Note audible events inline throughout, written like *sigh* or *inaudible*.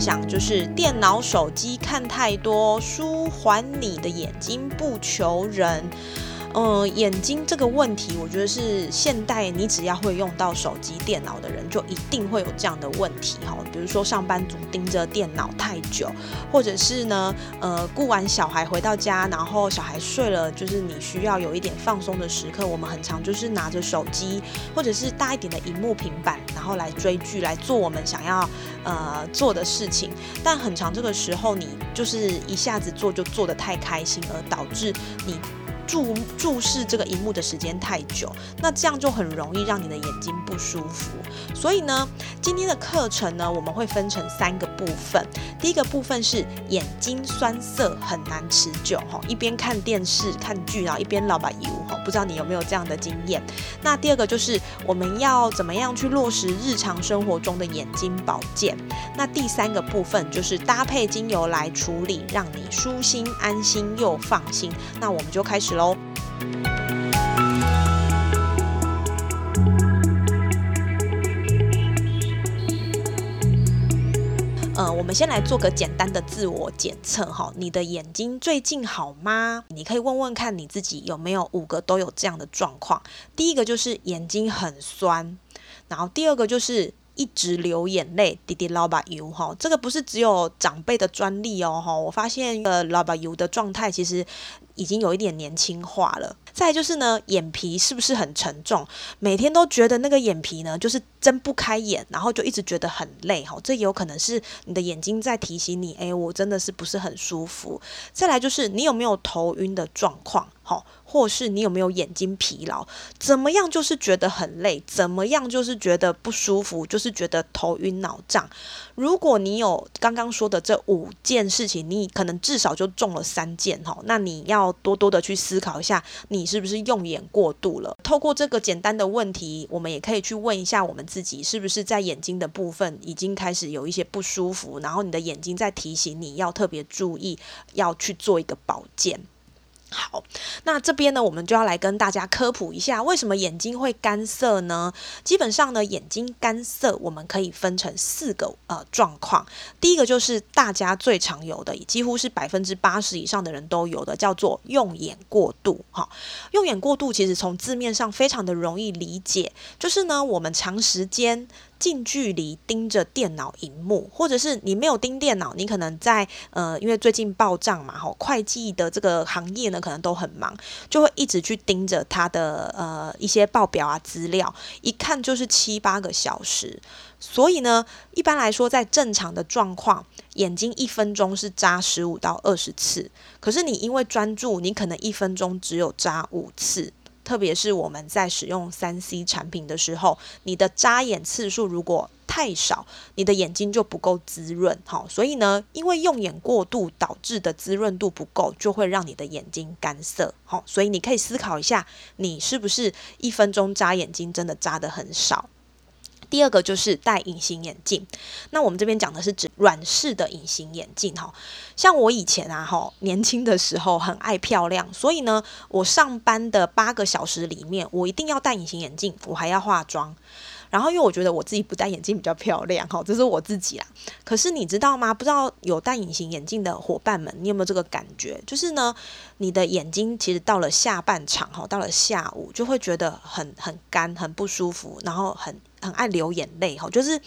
想，就是电脑、手机看太多，舒缓你的眼睛，不求人。呃，眼睛这个问题，我觉得是现代你只要会用到手机、电脑的人，就一定会有这样的问题哈。比如说上班族盯着电脑太久，或者是呢，呃，顾完小孩回到家，然后小孩睡了，就是你需要有一点放松的时刻，我们很常就是拿着手机，或者是大一点的荧幕平板，然后来追剧，来做我们想要呃做的事情。但很长这个时候，你就是一下子做就做的太开心，而导致你。注注视这个荧幕的时间太久，那这样就很容易让你的眼睛不舒服。所以呢，今天的课程呢，我们会分成三个部分。第一个部分是眼睛酸涩很难持久哈，一边看电视看剧然后一边老把油哈，不知道你有没有这样的经验？那第二个就是我们要怎么样去落实日常生活中的眼睛保健？那第三个部分就是搭配精油来处理，让你舒心安心又放心。那我们就开始。喽。呃，我们先来做个简单的自我检测哈。你的眼睛最近好吗？你可以问问看你自己有没有五个都有这样的状况。第一个就是眼睛很酸，然后第二个就是一直流眼泪，滴滴老把油哈。这个不是只有长辈的专利哦哈。我发现呃老把油的状态其实。已经有一点年轻化了。再就是呢，眼皮是不是很沉重？每天都觉得那个眼皮呢，就是睁不开眼，然后就一直觉得很累哈。这有可能是你的眼睛在提醒你，哎，我真的是不是很舒服。再来就是你有没有头晕的状况？好，或是你有没有眼睛疲劳？怎么样就是觉得很累？怎么样就是觉得不舒服？就是觉得头晕脑胀。如果你有刚刚说的这五件事情，你可能至少就中了三件哈。那你要多多的去思考一下，你是不是用眼过度了？透过这个简单的问题，我们也可以去问一下我们自己，是不是在眼睛的部分已经开始有一些不舒服，然后你的眼睛在提醒你要特别注意，要去做一个保健。好，那这边呢，我们就要来跟大家科普一下，为什么眼睛会干涩呢？基本上呢，眼睛干涩，我们可以分成四个呃状况。第一个就是大家最常有的，几乎是百分之八十以上的人都有的，叫做用眼过度。哈，用眼过度其实从字面上非常的容易理解，就是呢，我们长时间。近距离盯着电脑荧幕，或者是你没有盯电脑，你可能在呃，因为最近报账嘛，吼，会计的这个行业呢，可能都很忙，就会一直去盯着他的呃一些报表啊资料，一看就是七八个小时。所以呢，一般来说，在正常的状况，眼睛一分钟是眨十五到二十次，可是你因为专注，你可能一分钟只有眨五次。特别是我们在使用三 C 产品的时候，你的眨眼次数如果太少，你的眼睛就不够滋润。好，所以呢，因为用眼过度导致的滋润度不够，就会让你的眼睛干涩。好，所以你可以思考一下，你是不是一分钟眨眼睛真的眨的很少？第二个就是戴隐形眼镜，那我们这边讲的是指软式的隐形眼镜哈。像我以前啊哈，年轻的时候很爱漂亮，所以呢，我上班的八个小时里面，我一定要戴隐形眼镜，我还要化妆。然后，因为我觉得我自己不戴眼镜比较漂亮，哈，这是我自己啦。可是你知道吗？不知道有戴隐形眼镜的伙伴们，你有没有这个感觉？就是呢，你的眼睛其实到了下半场，哈，到了下午就会觉得很很干，很不舒服，然后很很爱流眼泪，哈，就是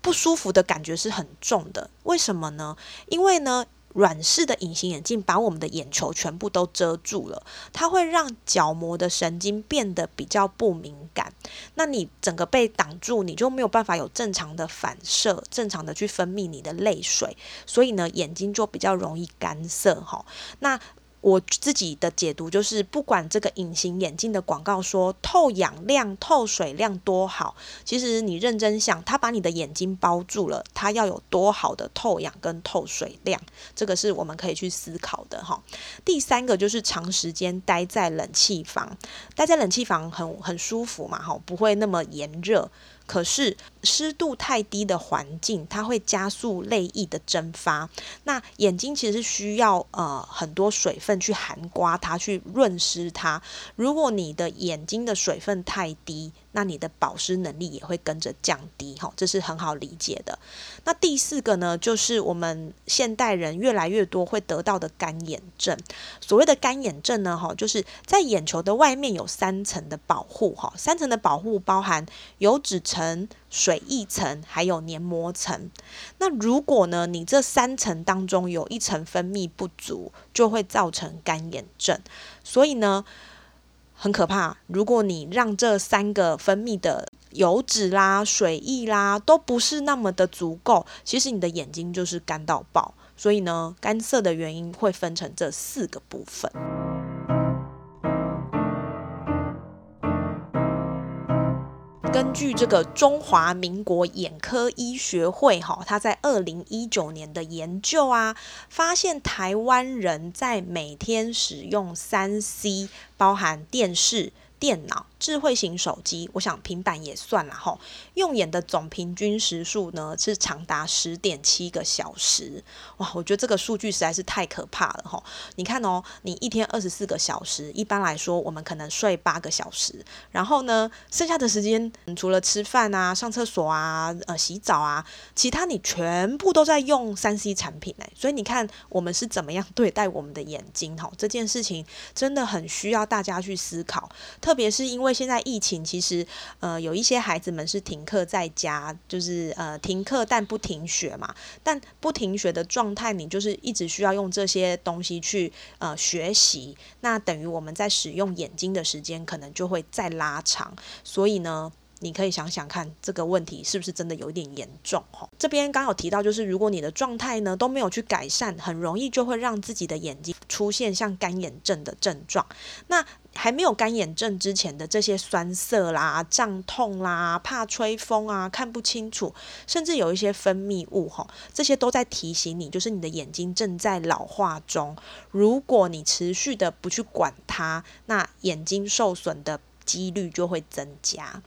不舒服的感觉是很重的。为什么呢？因为呢。软式的隐形眼镜把我们的眼球全部都遮住了，它会让角膜的神经变得比较不敏感。那你整个被挡住，你就没有办法有正常的反射，正常的去分泌你的泪水，所以呢，眼睛就比较容易干涩哈。那我自己的解读就是，不管这个隐形眼镜的广告说透氧量、透水量多好，其实你认真想，它把你的眼睛包住了，它要有多好的透氧跟透水量，这个是我们可以去思考的哈。第三个就是长时间待在冷气房，待在冷气房很很舒服嘛，哈，不会那么炎热。可是湿度太低的环境，它会加速泪液的蒸发。那眼睛其实需要呃很多水分去含刮它，去润湿它。如果你的眼睛的水分太低，那你的保湿能力也会跟着降低，哈，这是很好理解的。那第四个呢，就是我们现代人越来越多会得到的干眼症。所谓的干眼症呢，哈，就是在眼球的外面有三层的保护，哈，三层的保护包含油脂层、水液层还有黏膜层。那如果呢，你这三层当中有一层分泌不足，就会造成干眼症。所以呢。很可怕。如果你让这三个分泌的油脂啦、水液啦都不是那么的足够，其实你的眼睛就是干到爆。所以呢，干涩的原因会分成这四个部分。根据这个中华民国眼科医学会哈，他在二零一九年的研究啊，发现台湾人在每天使用三 C，包含电视。电脑、智慧型手机，我想平板也算了哈。用眼的总平均时数呢是长达十点七个小时，哇！我觉得这个数据实在是太可怕了哈。你看哦，你一天二十四个小时，一般来说我们可能睡八个小时，然后呢，剩下的时间除了吃饭啊、上厕所啊、呃洗澡啊，其他你全部都在用三 C 产品哎。所以你看我们是怎么样对待我们的眼睛哈？这件事情真的很需要大家去思考。特别是因为现在疫情，其实呃有一些孩子们是停课在家，就是呃停课但不停学嘛。但不停学的状态，你就是一直需要用这些东西去呃学习，那等于我们在使用眼睛的时间可能就会再拉长。所以呢。你可以想想看，这个问题是不是真的有一点严重？哈，这边刚有提到，就是如果你的状态呢都没有去改善，很容易就会让自己的眼睛出现像干眼症的症状。那还没有干眼症之前的这些酸涩啦、胀痛啦、怕吹风啊、看不清楚，甚至有一些分泌物，吼，这些都在提醒你，就是你的眼睛正在老化中。如果你持续的不去管它，那眼睛受损的几率就会增加。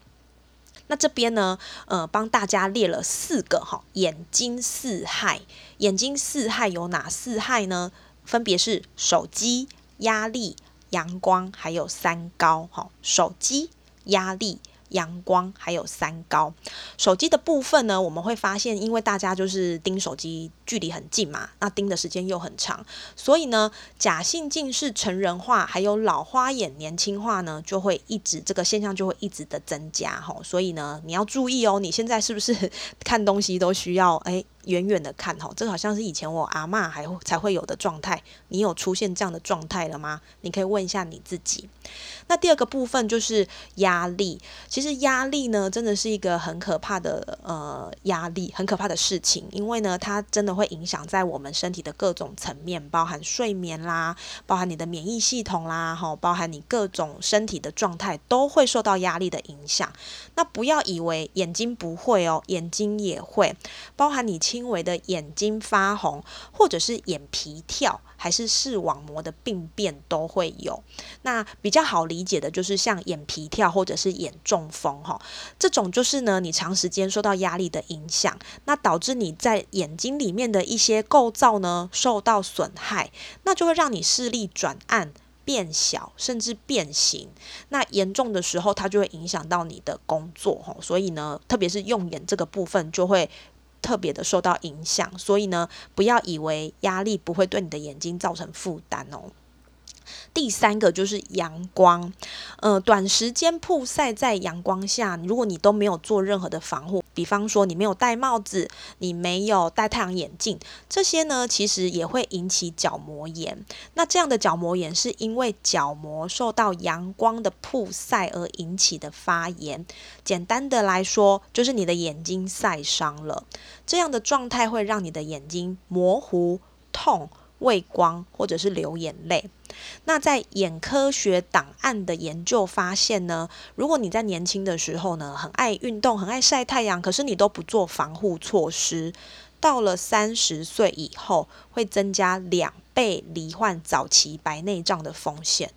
那这边呢，呃，帮大家列了四个哈眼睛四害。眼睛四害有哪四害呢？分别是手机、压力、阳光，还有三高。哈，手机、压力。阳光还有三高，手机的部分呢，我们会发现，因为大家就是盯手机距离很近嘛，那盯的时间又很长，所以呢，假性近视成人化，还有老花眼年轻化呢，就会一直这个现象就会一直的增加哈，所以呢，你要注意哦，你现在是不是 *laughs* 看东西都需要哎？远远的看哈，这好像是以前我阿妈还才会有的状态。你有出现这样的状态了吗？你可以问一下你自己。那第二个部分就是压力。其实压力呢，真的是一个很可怕的呃压力，很可怕的事情。因为呢，它真的会影响在我们身体的各种层面，包含睡眠啦，包含你的免疫系统啦，哈，包含你各种身体的状态都会受到压力的影响。那不要以为眼睛不会哦，眼睛也会，包含你。轻微的眼睛发红，或者是眼皮跳，还是视网膜的病变都会有。那比较好理解的就是像眼皮跳或者是眼中风哈，这种就是呢你长时间受到压力的影响，那导致你在眼睛里面的一些构造呢受到损害，那就会让你视力转暗、变小，甚至变形。那严重的时候，它就会影响到你的工作。所以呢，特别是用眼这个部分就会。特别的受到影响，所以呢，不要以为压力不会对你的眼睛造成负担哦。第三个就是阳光，呃，短时间曝晒在阳光下，如果你都没有做任何的防护，比方说你没有戴帽子，你没有戴太阳眼镜，这些呢，其实也会引起角膜炎。那这样的角膜炎是因为角膜受到阳光的曝晒而引起的发炎。简单的来说，就是你的眼睛晒伤了。这样的状态会让你的眼睛模糊、痛。畏光或者是流眼泪。那在眼科学档案的研究发现呢，如果你在年轻的时候呢，很爱运动，很爱晒太阳，可是你都不做防护措施，到了三十岁以后，会增加两倍罹患早期白内障的风险。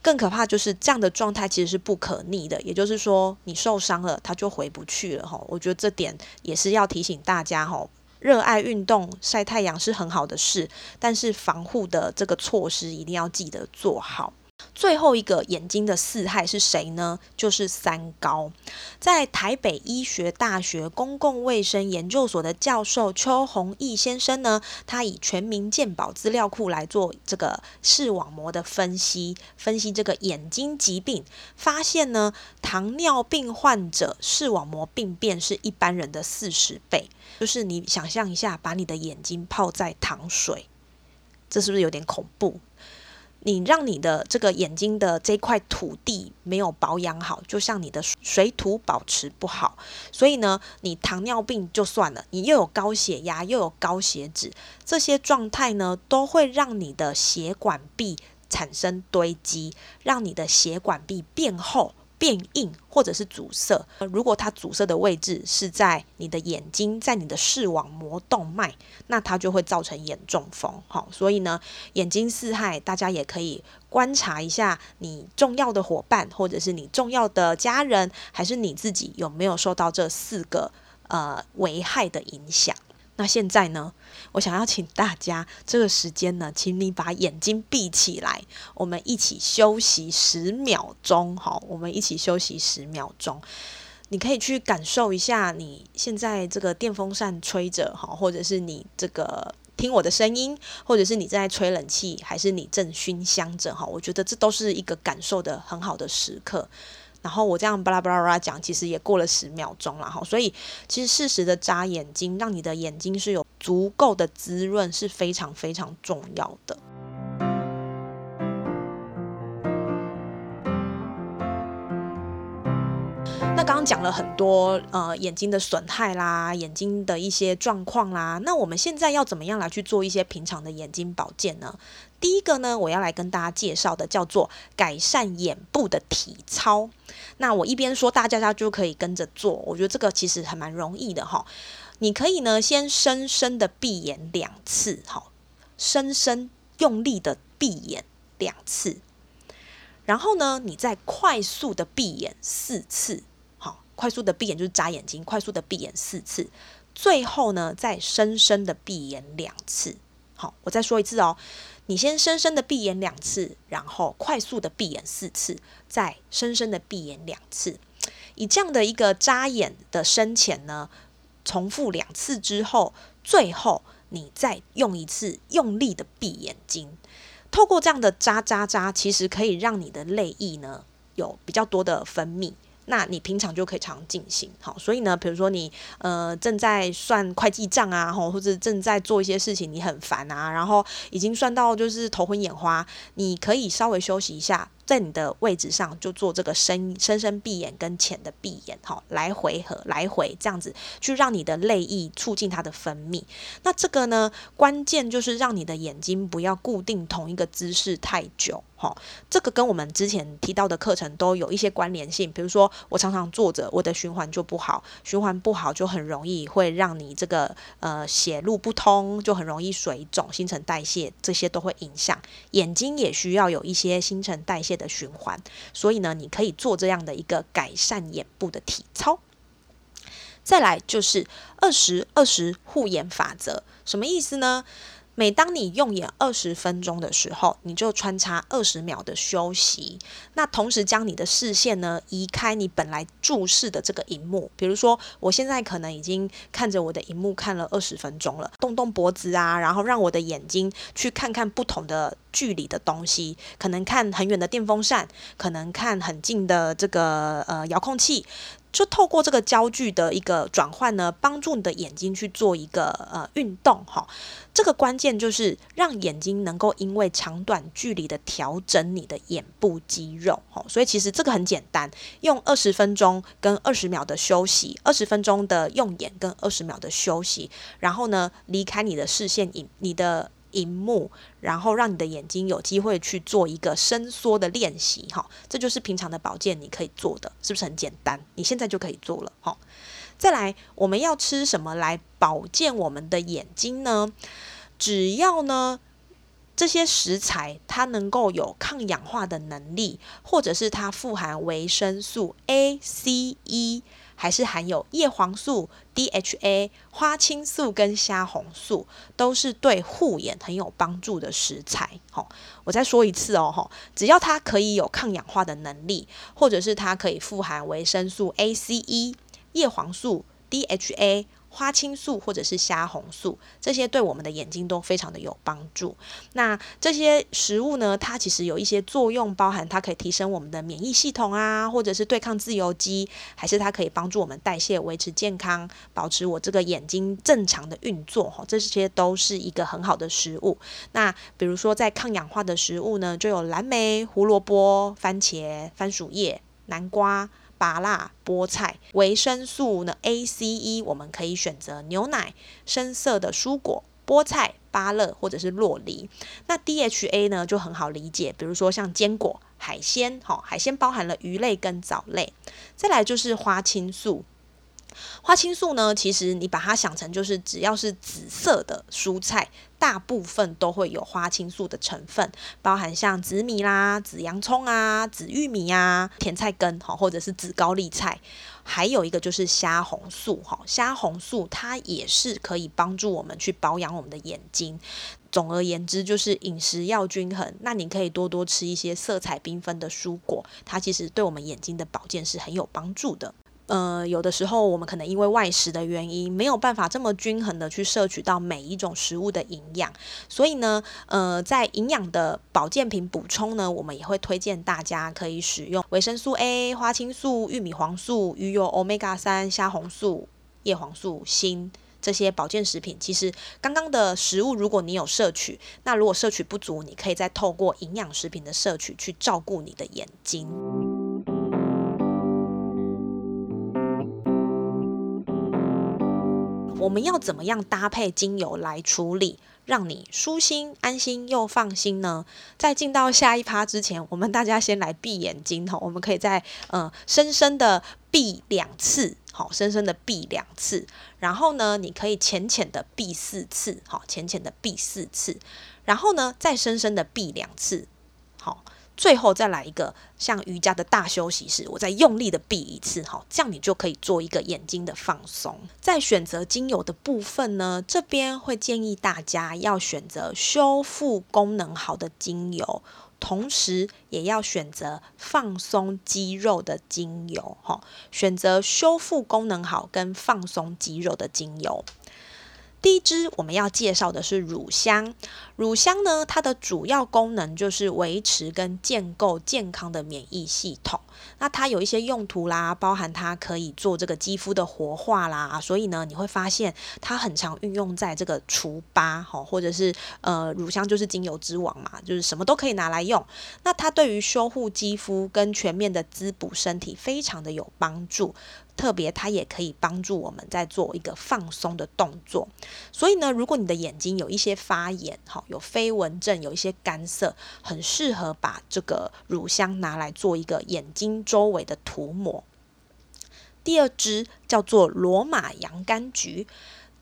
更可怕就是这样的状态其实是不可逆的，也就是说你受伤了，它就回不去了哈。我觉得这点也是要提醒大家哈。热爱运动、晒太阳是很好的事，但是防护的这个措施一定要记得做好。最后一个眼睛的四害是谁呢？就是三高。在台北医学大学公共卫生研究所的教授邱宏毅先生呢，他以全民健保资料库来做这个视网膜的分析，分析这个眼睛疾病，发现呢，糖尿病患者视网膜病变是一般人的四十倍。就是你想象一下，把你的眼睛泡在糖水，这是不是有点恐怖？你让你的这个眼睛的这块土地没有保养好，就像你的水土保持不好，所以呢，你糖尿病就算了，你又有高血压，又有高血脂，这些状态呢，都会让你的血管壁产生堆积，让你的血管壁变厚。变硬或者是阻塞，如果它阻塞的位置是在你的眼睛，在你的视网膜动脉，那它就会造成眼中风。好，所以呢，眼睛四害，大家也可以观察一下你重要的伙伴，或者是你重要的家人，还是你自己有没有受到这四个呃危害的影响。那现在呢？我想要请大家这个时间呢，请你把眼睛闭起来，我们一起休息十秒钟。好，我们一起休息十秒钟。你可以去感受一下，你现在这个电风扇吹着，哈，或者是你这个听我的声音，或者是你正在吹冷气，还是你正熏香着，哈，我觉得这都是一个感受的很好的时刻。然后我这样巴拉巴拉巴拉讲，其实也过了十秒钟了哈，所以其实适时的眨眼睛，让你的眼睛是有足够的滋润，是非常非常重要的。讲了很多呃眼睛的损害啦，眼睛的一些状况啦，那我们现在要怎么样来去做一些平常的眼睛保健呢？第一个呢，我要来跟大家介绍的叫做改善眼部的体操。那我一边说，大家家就可以跟着做。我觉得这个其实还蛮容易的哈。你可以呢，先深深的闭眼两次，好，深深用力的闭眼两次，然后呢，你再快速的闭眼四次，快速的闭眼就是眨眼睛，快速的闭眼四次，最后呢，再深深的闭眼两次。好，我再说一次哦。你先深深的闭眼两次，然后快速的闭眼四次，再深深的闭眼两次。以这样的一个眨眼的深浅呢，重复两次之后，最后你再用一次用力的闭眼睛。透过这样的眨眨眨，其实可以让你的泪液呢有比较多的分泌。那你平常就可以常进行，好，所以呢，比如说你呃正在算会计账啊，吼，或者正在做一些事情，你很烦啊，然后已经算到就是头昏眼花，你可以稍微休息一下。在你的位置上就做这个深深深闭眼跟浅的闭眼，哈，来回合来回这样子，去让你的泪液促进它的分泌。那这个呢，关键就是让你的眼睛不要固定同一个姿势太久，哈。这个跟我们之前提到的课程都有一些关联性。比如说，我常常坐着，我的循环就不好，循环不好就很容易会让你这个呃血路不通，就很容易水肿、新陈代谢这些都会影响眼睛，也需要有一些新陈代谢。的循环，所以呢，你可以做这样的一个改善眼部的体操。再来就是二十二十护眼法则，什么意思呢？每当你用眼二十分钟的时候，你就穿插二十秒的休息。那同时将你的视线呢移开你本来注视的这个荧幕。比如说，我现在可能已经看着我的荧幕看了二十分钟了，动动脖子啊，然后让我的眼睛去看看不同的距离的东西，可能看很远的电风扇，可能看很近的这个呃遥控器。就透过这个焦距的一个转换呢，帮助你的眼睛去做一个呃运动哈。这个关键就是让眼睛能够因为长短距离的调整你的眼部肌肉哈。所以其实这个很简单，用二十分钟跟二十秒的休息，二十分钟的用眼跟二十秒的休息，然后呢离开你的视线影你的。荧幕，然后让你的眼睛有机会去做一个伸缩的练习，哈，这就是平常的保健你可以做的，是不是很简单？你现在就可以做了，哈。再来，我们要吃什么来保健我们的眼睛呢？只要呢这些食材它能够有抗氧化的能力，或者是它富含维生素 A、C、E。还是含有叶黄素、DHA、花青素跟虾红素，都是对护眼很有帮助的食材。好，我再说一次哦，哈，只要它可以有抗氧化的能力，或者是它可以富含维生素 A、C、E、叶黄素、DHA。花青素或者是虾红素，这些对我们的眼睛都非常的有帮助。那这些食物呢，它其实有一些作用，包含它可以提升我们的免疫系统啊，或者是对抗自由基，还是它可以帮助我们代谢、维持健康、保持我这个眼睛正常的运作。哈，这些都是一个很好的食物。那比如说在抗氧化的食物呢，就有蓝莓、胡萝卜、番茄、番薯叶、南瓜。麻辣菠菜维生素呢？A、C、E，我们可以选择牛奶、深色的蔬果、菠菜、芭乐或者是洛梨。那 DHA 呢就很好理解，比如说像坚果、海鲜，哈，海鲜包含了鱼类跟藻类。再来就是花青素。花青素呢，其实你把它想成就是只要是紫色的蔬菜，大部分都会有花青素的成分，包含像紫米啦、紫洋葱啊、紫玉米啊、甜菜根哈，或者是紫高丽菜，还有一个就是虾红素哈，虾红素它也是可以帮助我们去保养我们的眼睛。总而言之，就是饮食要均衡，那你可以多多吃一些色彩缤纷的蔬果，它其实对我们眼睛的保健是很有帮助的。呃，有的时候我们可能因为外食的原因，没有办法这么均衡的去摄取到每一种食物的营养，所以呢，呃，在营养的保健品补充呢，我们也会推荐大家可以使用维生素 A、花青素、玉米黄素、鱼油 Omega 三、虾红素、叶黄素、锌这些保健食品。其实刚刚的食物，如果你有摄取，那如果摄取不足，你可以再透过营养食品的摄取去照顾你的眼睛。我们要怎么样搭配精油来处理，让你舒心、安心又放心呢？在进到下一趴之前，我们大家先来闭眼睛哈，我们可以在呃深深的闭两次，好，深深的闭两次，然后呢，你可以浅浅的闭四次，好，浅浅的闭四次，然后呢，再深深的闭两次，好。最后再来一个像瑜伽的大休息式，我再用力的闭一次，哈，这样你就可以做一个眼睛的放松。在选择精油的部分呢，这边会建议大家要选择修复功能好的精油，同时也要选择放松肌肉的精油，哈，选择修复功能好跟放松肌肉的精油。第一支我们要介绍的是乳香。乳香呢，它的主要功能就是维持跟建构健康的免疫系统。那它有一些用途啦，包含它可以做这个肌肤的活化啦，所以呢，你会发现它很常运用在这个除疤哈，或者是呃，乳香就是精油之王嘛，就是什么都可以拿来用。那它对于修护肌肤跟全面的滋补身体非常的有帮助。特别，它也可以帮助我们在做一个放松的动作。所以呢，如果你的眼睛有一些发炎，哈，有飞蚊症，有一些干涩，很适合把这个乳香拿来做一个眼睛周围的涂抹。第二支叫做罗马洋甘菊。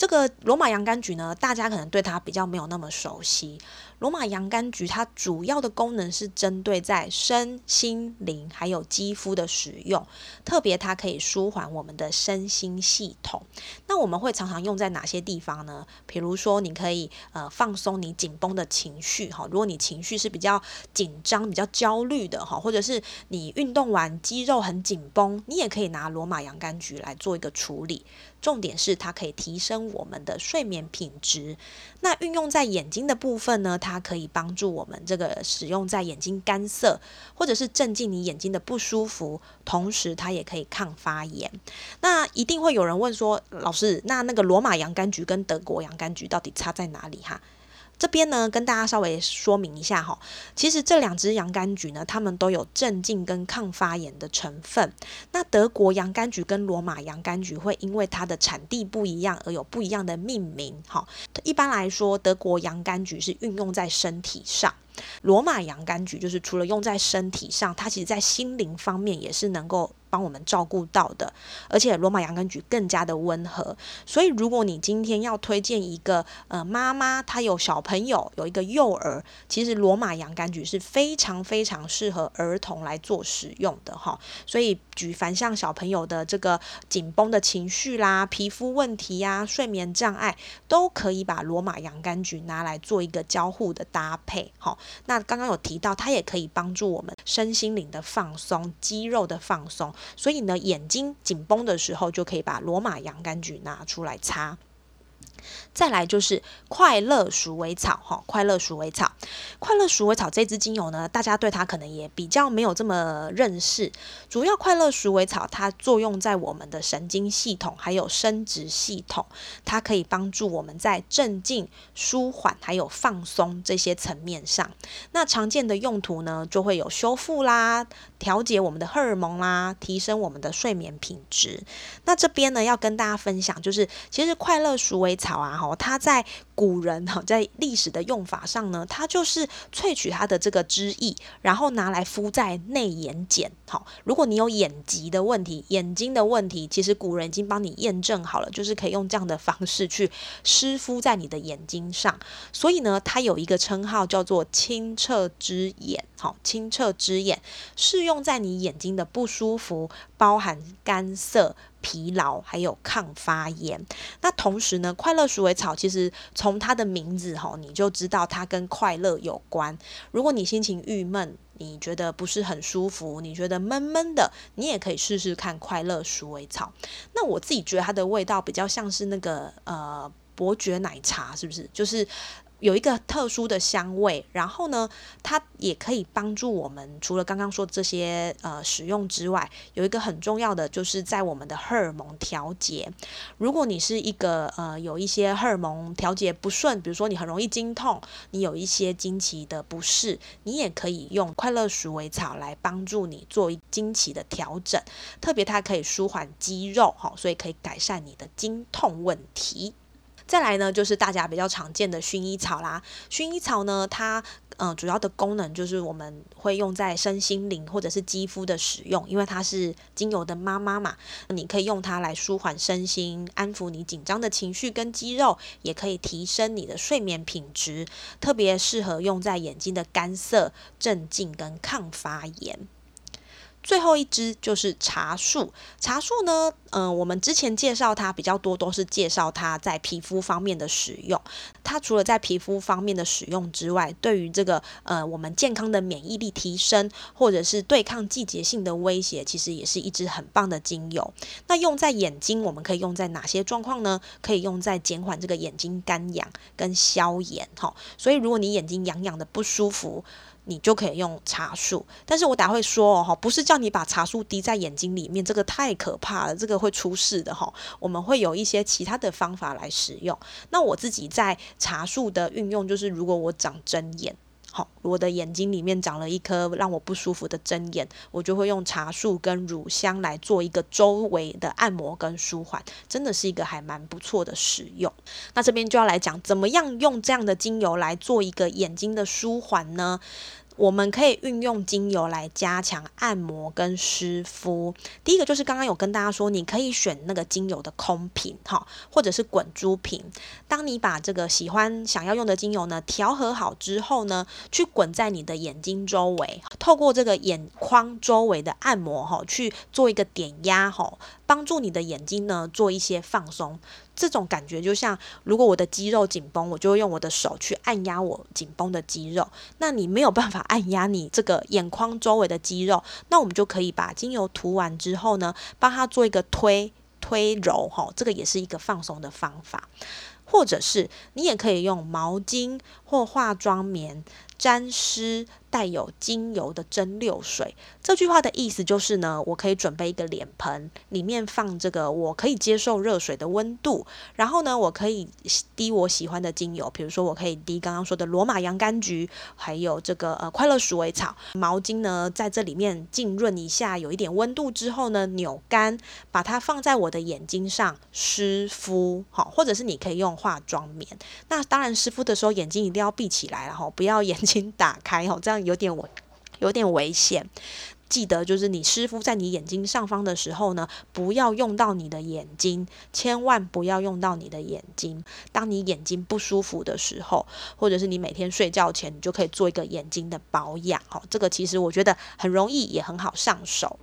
这个罗马洋甘菊呢，大家可能对它比较没有那么熟悉。罗马洋甘菊它主要的功能是针对在身心灵还有肌肤的使用，特别它可以舒缓我们的身心系统。那我们会常常用在哪些地方呢？比如说，你可以呃放松你紧绷的情绪哈。如果你情绪是比较紧张、比较焦虑的哈，或者是你运动完肌肉很紧绷，你也可以拿罗马洋甘菊来做一个处理。重点是它可以提升我们的睡眠品质。那运用在眼睛的部分呢？它可以帮助我们这个使用在眼睛干涩，或者是镇静你眼睛的不舒服，同时它也可以抗发炎。那一定会有人问说，老师，那那个罗马洋甘菊跟德国洋甘菊到底差在哪里？哈？这边呢，跟大家稍微说明一下哈，其实这两支洋甘菊呢，它们都有镇静跟抗发炎的成分。那德国洋甘菊跟罗马洋甘菊会因为它的产地不一样而有不一样的命名。哈，一般来说，德国洋甘菊是运用在身体上。罗马洋甘菊就是除了用在身体上，它其实在心灵方面也是能够帮我们照顾到的。而且罗马洋甘菊更加的温和，所以如果你今天要推荐一个呃妈妈，她有小朋友，有一个幼儿，其实罗马洋甘菊是非常非常适合儿童来做使用的哈。所以举凡像小朋友的这个紧绷的情绪啦、皮肤问题呀、睡眠障碍，都可以把罗马洋甘菊拿来做一个交互的搭配哈。那刚刚有提到，它也可以帮助我们身心灵的放松、肌肉的放松。所以呢，眼睛紧绷的时候，就可以把罗马洋甘菊拿出来擦。再来就是快乐鼠尾草哈，快乐鼠尾草，快乐鼠尾草这支精油呢，大家对它可能也比较没有这么认识。主要快乐鼠尾草它作用在我们的神经系统还有生殖系统，它可以帮助我们在镇静、舒缓还有放松这些层面上。那常见的用途呢，就会有修复啦、调节我们的荷尔蒙啦、提升我们的睡眠品质。那这边呢，要跟大家分享，就是其实快乐鼠尾草。好啊，哈，它在古人哈，在历史的用法上呢，它就是萃取它的这个汁液，然后拿来敷在内眼睑。好，如果你有眼疾的问题、眼睛的问题，其实古人已经帮你验证好了，就是可以用这样的方式去湿敷在你的眼睛上。所以呢，它有一个称号叫做清澈之眼。好，清澈之眼适用在你眼睛的不舒服，包含干涩。疲劳还有抗发炎，那同时呢，快乐鼠尾草其实从它的名字吼，你就知道它跟快乐有关。如果你心情郁闷，你觉得不是很舒服，你觉得闷闷的，你也可以试试看快乐鼠尾草。那我自己觉得它的味道比较像是那个呃伯爵奶茶，是不是？就是。有一个特殊的香味，然后呢，它也可以帮助我们。除了刚刚说这些呃使用之外，有一个很重要的，就是在我们的荷尔蒙调节。如果你是一个呃有一些荷尔蒙调节不顺，比如说你很容易经痛，你有一些经期的不适，你也可以用快乐鼠尾草来帮助你做经期的调整。特别它可以舒缓肌肉，哈，所以可以改善你的经痛问题。再来呢，就是大家比较常见的薰衣草啦。薰衣草呢，它嗯主要的功能就是我们会用在身心灵或者是肌肤的使用，因为它是精油的妈妈嘛。你可以用它来舒缓身心，安抚你紧张的情绪跟肌肉，也可以提升你的睡眠品质，特别适合用在眼睛的干涩、镇静跟抗发炎。最后一支就是茶树。茶树呢，嗯，我们之前介绍它比较多，都是介绍它在皮肤方面的使用。它除了在皮肤方面的使用之外，对于这个呃我们健康的免疫力提升，或者是对抗季节性的威胁，其实也是一支很棒的精油。那用在眼睛，我们可以用在哪些状况呢？可以用在减缓这个眼睛干痒跟消炎。哈，所以如果你眼睛痒痒的不舒服，你就可以用茶树，但是我打会说哦哈，不是叫你把茶树滴在眼睛里面，这个太可怕了，这个会出事的哈。我们会有一些其他的方法来使用。那我自己在茶树的运用，就是如果我长针眼。好，我的眼睛里面长了一颗让我不舒服的针眼，我就会用茶树跟乳香来做一个周围的按摩跟舒缓，真的是一个还蛮不错的使用。那这边就要来讲，怎么样用这样的精油来做一个眼睛的舒缓呢？我们可以运用精油来加强按摩跟湿敷。第一个就是刚刚有跟大家说，你可以选那个精油的空瓶，哈，或者是滚珠瓶。当你把这个喜欢想要用的精油呢调和好之后呢，去滚在你的眼睛周围，透过这个眼眶周围的按摩，哈，去做一个点压，哈，帮助你的眼睛呢做一些放松。这种感觉就像，如果我的肌肉紧绷，我就会用我的手去按压我紧绷的肌肉。那你没有办法按压你这个眼眶周围的肌肉，那我们就可以把精油涂完之后呢，帮它做一个推推揉，哈，这个也是一个放松的方法。或者是你也可以用毛巾或化妆棉沾湿带有精油的蒸馏水。这句话的意思就是呢，我可以准备一个脸盆，里面放这个我可以接受热水的温度，然后呢，我可以滴我喜欢的精油，比如说我可以滴刚刚说的罗马洋甘菊，还有这个呃快乐鼠尾草。毛巾呢，在这里面浸润一下，有一点温度之后呢，扭干，把它放在我的眼睛上湿敷，好，或者是你可以用化妆棉。那当然湿敷的时候眼睛一定要闭起来，然后不要眼睛打开，哦，这样有点危，有点危险。记得就是你湿敷在你眼睛上方的时候呢，不要用到你的眼睛，千万不要用到你的眼睛。当你眼睛不舒服的时候，或者是你每天睡觉前，你就可以做一个眼睛的保养。哦，这个其实我觉得很容易，也很好上手。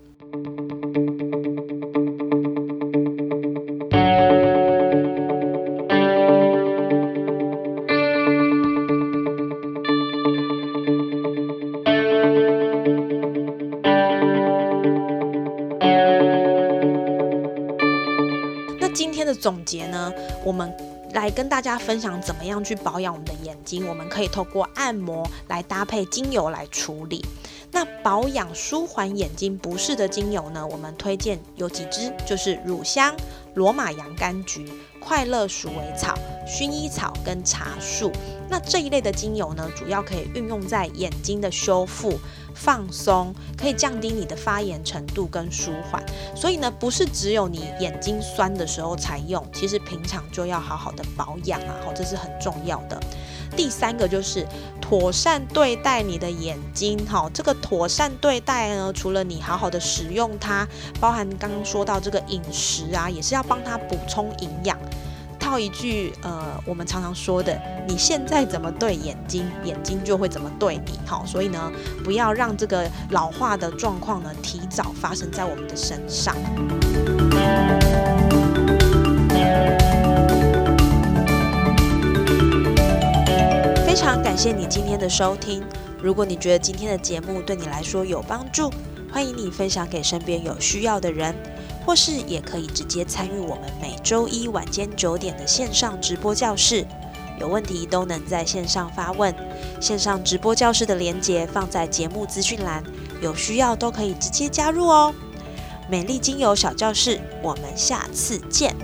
总结呢，我们来跟大家分享怎么样去保养我们的眼睛。我们可以透过按摩来搭配精油来处理。那保养舒缓眼睛不适的精油呢，我们推荐有几支，就是乳香、罗马洋甘菊、快乐鼠尾草、薰衣草跟茶树。那这一类的精油呢，主要可以运用在眼睛的修复。放松可以降低你的发炎程度跟舒缓，所以呢，不是只有你眼睛酸的时候才用，其实平常就要好好的保养啊，好，这是很重要的。第三个就是妥善对待你的眼睛，哈，这个妥善对待呢，除了你好好的使用它，包含刚刚说到这个饮食啊，也是要帮它补充营养。套一句，呃，我们常常说的，你现在怎么对眼睛，眼睛就会怎么对你，好，所以呢，不要让这个老化的状况呢，提早发生在我们的身上。非常感谢你今天的收听，如果你觉得今天的节目对你来说有帮助，欢迎你分享给身边有需要的人。或是也可以直接参与我们每周一晚间九点的线上直播教室，有问题都能在线上发问。线上直播教室的链接放在节目资讯栏，有需要都可以直接加入哦。美丽精油小教室，我们下次见。